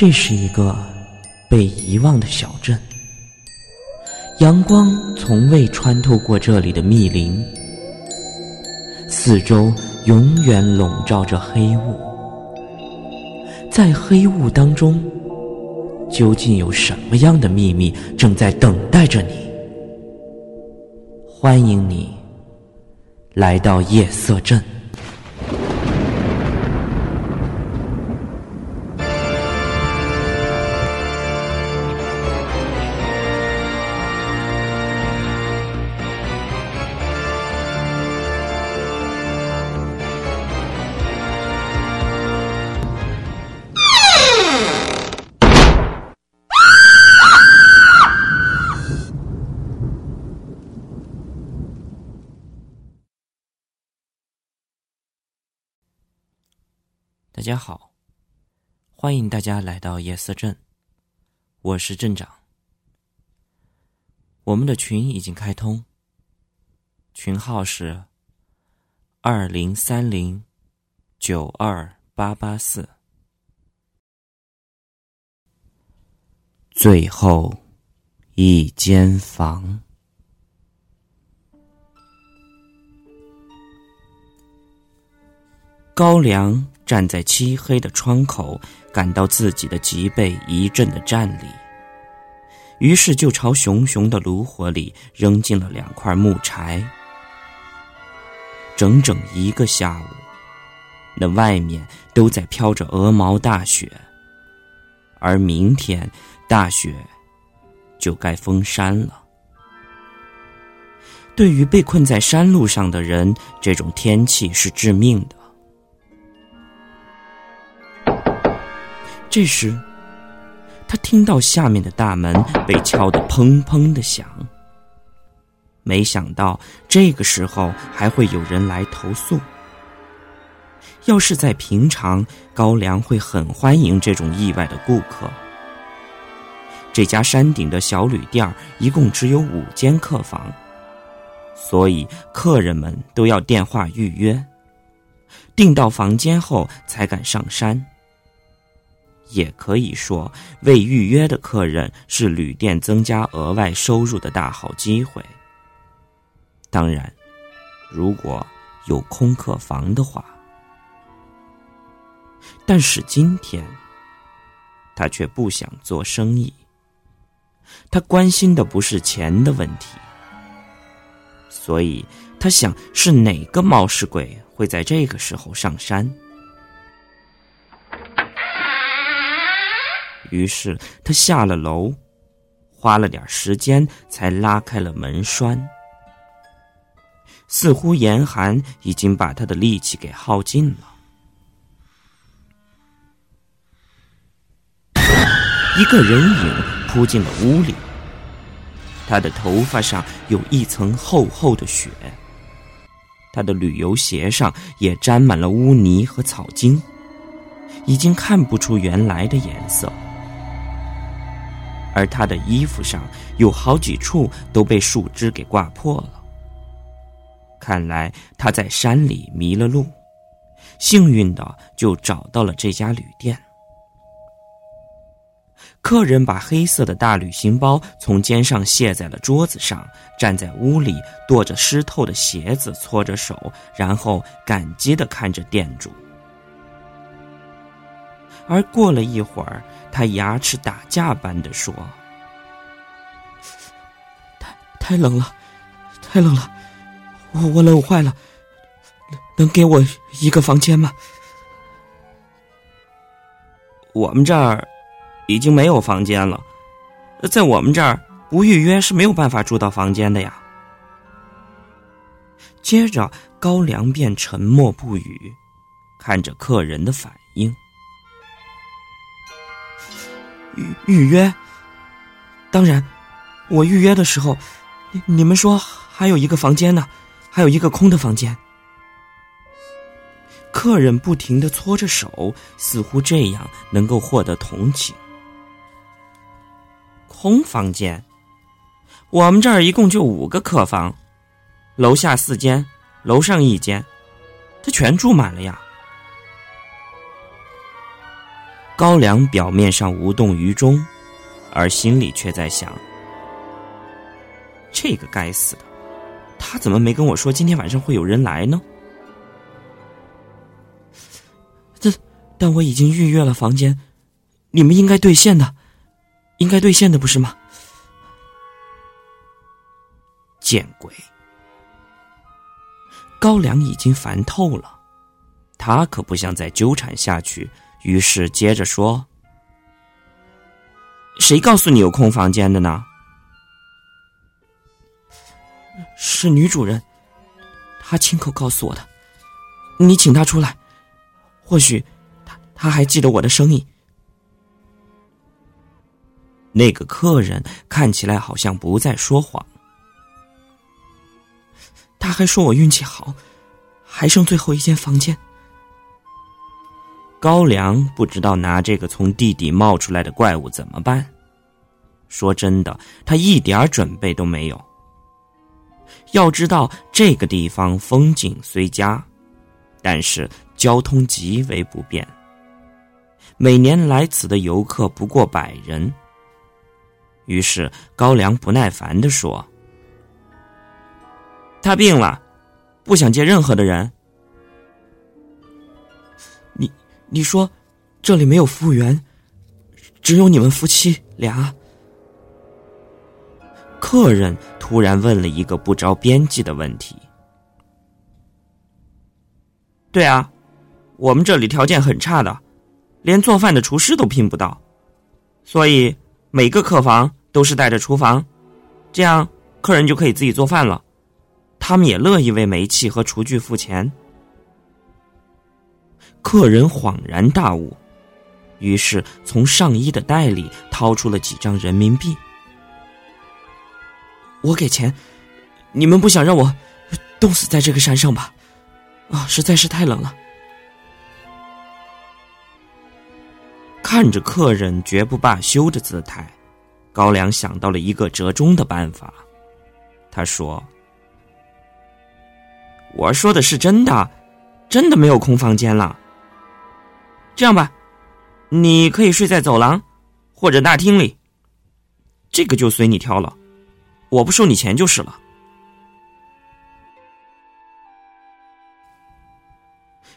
这是一个被遗忘的小镇，阳光从未穿透过这里的密林，四周永远笼罩着黑雾。在黑雾当中，究竟有什么样的秘密正在等待着你？欢迎你来到夜色镇。家好，欢迎大家来到夜色镇，我是镇长。我们的群已经开通，群号是二零三零九二八八四。最后一间房，高粱。站在漆黑的窗口，感到自己的脊背一阵的颤栗，于是就朝熊熊的炉火里扔进了两块木柴。整整一个下午，那外面都在飘着鹅毛大雪，而明天大雪就该封山了。对于被困在山路上的人，这种天气是致命的。这时，他听到下面的大门被敲得砰砰的响。没想到这个时候还会有人来投诉。要是在平常，高粱会很欢迎这种意外的顾客。这家山顶的小旅店一共只有五间客房，所以客人们都要电话预约，订到房间后才敢上山。也可以说，未预约的客人是旅店增加额外收入的大好机会。当然，如果有空客房的话。但是今天，他却不想做生意。他关心的不是钱的问题，所以他想是哪个冒失鬼会在这个时候上山。于是他下了楼，花了点时间才拉开了门栓。似乎严寒已经把他的力气给耗尽了。一个人影扑进了屋里，他的头发上有一层厚厚的雪，他的旅游鞋上也沾满了污泥和草茎，已经看不出原来的颜色。而他的衣服上有好几处都被树枝给挂破了，看来他在山里迷了路，幸运的就找到了这家旅店。客人把黑色的大旅行包从肩上卸在了桌子上，站在屋里跺着湿透的鞋子，搓着手，然后感激的看着店主。而过了一会儿，他牙齿打架般的说：“太太冷了，太冷了，我我冷坏了，能给我一个房间吗？”我们这儿已经没有房间了，在我们这儿不预约是没有办法住到房间的呀。接着，高粱便沉默不语，看着客人的反应。预预约，当然，我预约的时候，你们说还有一个房间呢，还有一个空的房间。客人不停的搓着手，似乎这样能够获得同情。空房间，我们这儿一共就五个客房，楼下四间，楼上一间，他全住满了呀。高粱表面上无动于衷，而心里却在想：这个该死的，他怎么没跟我说今天晚上会有人来呢？这，但我已经预约了房间，你们应该兑现的，应该兑现的，不是吗？见鬼！高粱已经烦透了，他可不想再纠缠下去。于是接着说：“谁告诉你有空房间的呢？是女主人，她亲口告诉我的。你请她出来，或许她她还记得我的声音。”那个客人看起来好像不再说谎，他还说我运气好，还剩最后一间房间。高粱不知道拿这个从地底冒出来的怪物怎么办。说真的，他一点准备都没有。要知道，这个地方风景虽佳，但是交通极为不便。每年来此的游客不过百人。于是高粱不耐烦的说：“他病了，不想见任何的人。”你说，这里没有服务员，只有你们夫妻俩。客人突然问了一个不着边际的问题。对啊，我们这里条件很差的，连做饭的厨师都聘不到，所以每个客房都是带着厨房，这样客人就可以自己做饭了。他们也乐意为煤气和厨具付钱。客人恍然大悟，于是从上衣的袋里掏出了几张人民币。我给钱，你们不想让我冻死在这个山上吧？啊，实在是太冷了。看着客人绝不罢休的姿态，高粱想到了一个折中的办法。他说：“我说的是真的，真的没有空房间了。”这样吧，你可以睡在走廊或者大厅里，这个就随你挑了，我不收你钱就是了。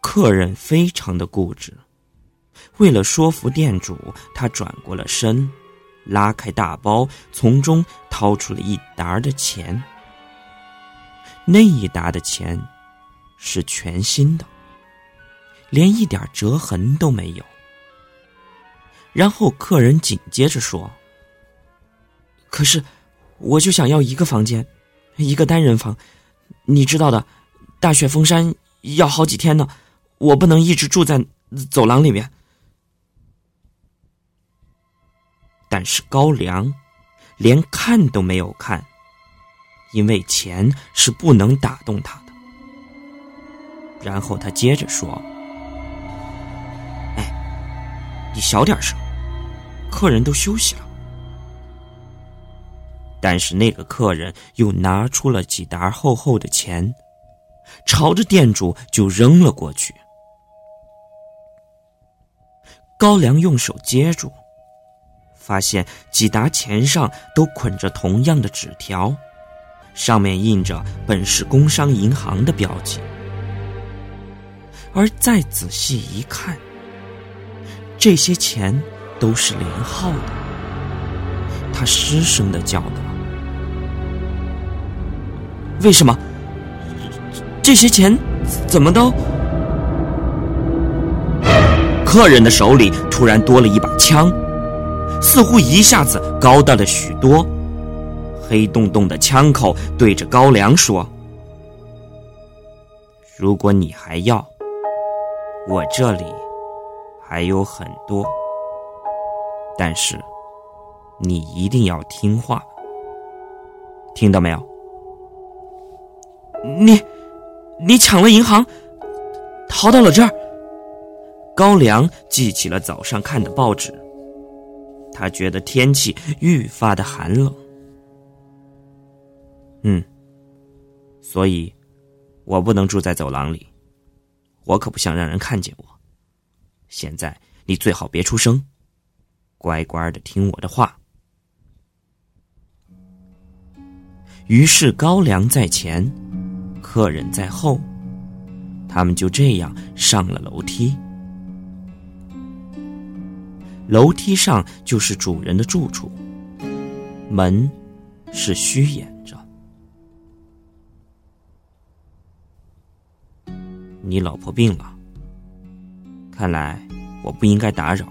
客人非常的固执，为了说服店主，他转过了身，拉开大包，从中掏出了一沓的钱。那一沓的钱是全新的。连一点折痕都没有。然后客人紧接着说：“可是，我就想要一个房间，一个单人房。你知道的，大雪封山要好几天呢，我不能一直住在走廊里面。”但是高粱连看都没有看，因为钱是不能打动他的。然后他接着说。你小点声，客人都休息了。但是那个客人又拿出了几沓厚厚的钱，朝着店主就扔了过去。高粱用手接住，发现几沓钱上都捆着同样的纸条，上面印着本市工商银行的标记。而再仔细一看，这些钱都是连号的，他失声的叫道：“为什么？这些钱怎么都……”客人的手里突然多了一把枪，似乎一下子高大了许多。黑洞洞的枪口对着高粱说：“如果你还要，我这里……”还有很多，但是你一定要听话，听到没有？你，你抢了银行，逃到了这儿。高粱记起了早上看的报纸，他觉得天气愈发的寒冷。嗯，所以，我不能住在走廊里，我可不想让人看见我。现在你最好别出声，乖乖的听我的话。”于是高粱在前，客人在后，他们就这样上了楼梯。楼梯上就是主人的住处，门是虚掩着。你老婆病了，看来我不应该打扰，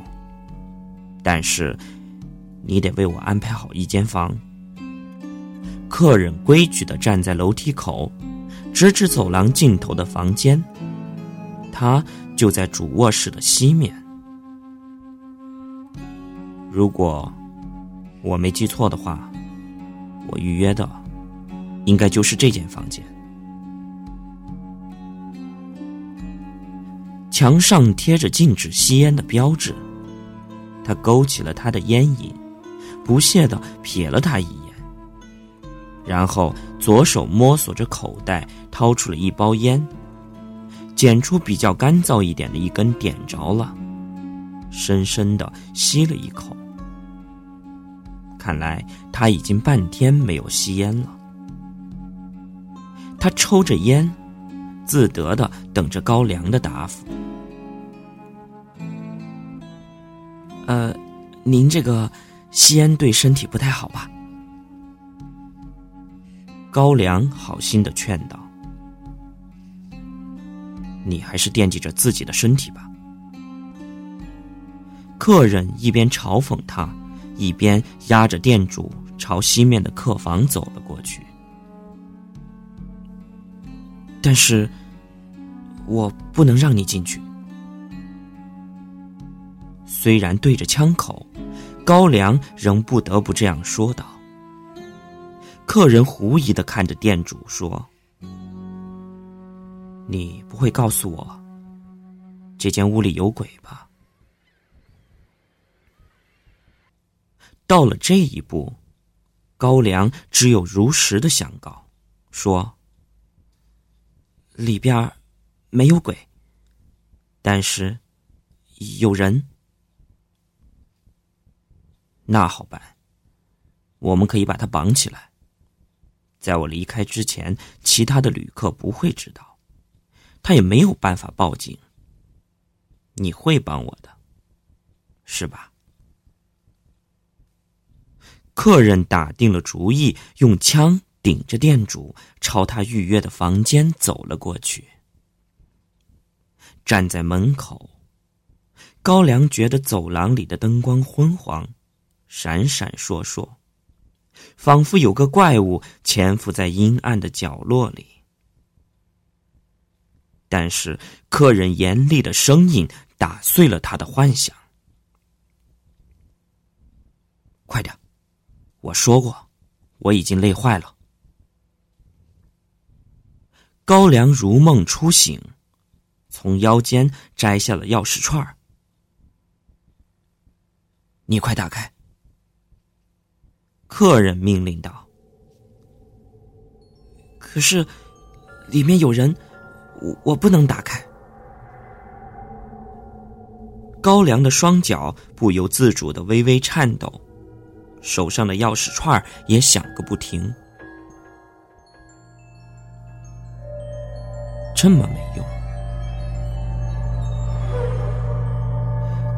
但是你得为我安排好一间房。客人规矩的站在楼梯口，直指走廊尽头的房间，他就在主卧室的西面。如果我没记错的话，我预约的应该就是这间房间。墙上贴着禁止吸烟的标志，他勾起了他的烟瘾，不屑的瞥了他一眼，然后左手摸索着口袋，掏出了一包烟，捡出比较干燥一点的一根，点着了，深深的吸了一口。看来他已经半天没有吸烟了。他抽着烟，自得的等着高粱的答复。呃，您这个吸烟对身体不太好吧？高粱好心的劝道：“你还是惦记着自己的身体吧。”客人一边嘲讽他。一边压着店主朝西面的客房走了过去，但是，我不能让你进去。虽然对着枪口，高粱仍不得不这样说道。客人狐疑的看着店主说：“你不会告诉我，这间屋里有鬼吧？”到了这一步，高粱只有如实的相告，说：“里边没有鬼，但是有人。那好办，我们可以把他绑起来，在我离开之前，其他的旅客不会知道，他也没有办法报警。你会帮我的，是吧？”客人打定了主意，用枪顶着店主，朝他预约的房间走了过去。站在门口，高粱觉得走廊里的灯光昏黄，闪闪烁烁，仿佛有个怪物潜伏在阴暗的角落里。但是，客人严厉的声音打碎了他的幻想：“快点！”我说过，我已经累坏了。高粱如梦初醒，从腰间摘下了钥匙串。你快打开！客人命令道。可是，里面有人，我我不能打开。高粱的双脚不由自主的微微颤抖。手上的钥匙串也响个不停，这么没用。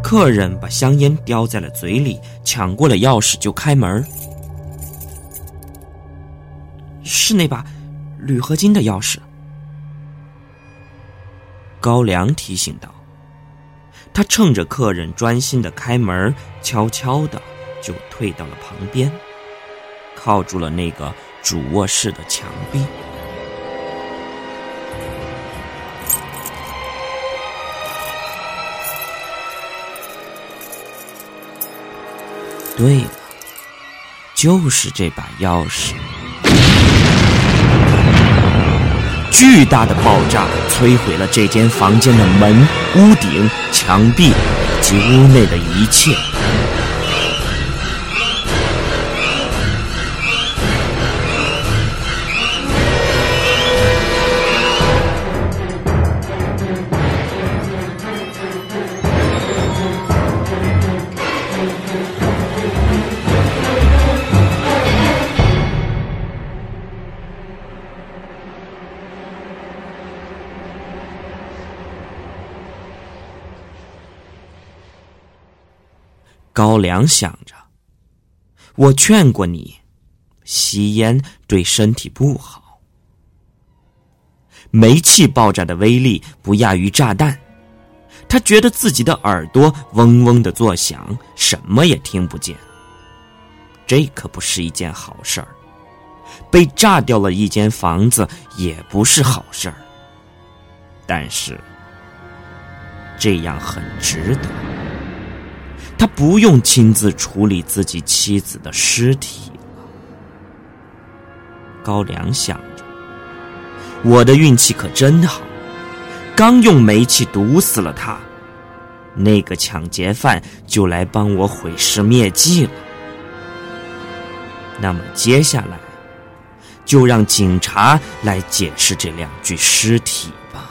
客人把香烟叼在了嘴里，抢过了钥匙就开门。是那把铝合金的钥匙。高粱提醒道。他趁着客人专心的开门，悄悄的。就退到了旁边，靠住了那个主卧室的墙壁。对了，就是这把钥匙。巨大的爆炸摧毁了这间房间的门、屋顶、墙壁以及屋内的一切。高粱想着：“我劝过你，吸烟对身体不好。煤气爆炸的威力不亚于炸弹。”他觉得自己的耳朵嗡嗡的作响，什么也听不见。这可不是一件好事儿。被炸掉了一间房子也不是好事儿。但是这样很值得。他不用亲自处理自己妻子的尸体了。高粱想着：“我的运气可真好。”刚用煤气毒死了他，那个抢劫犯就来帮我毁尸灭迹了。那么接下来，就让警察来解释这两具尸体吧。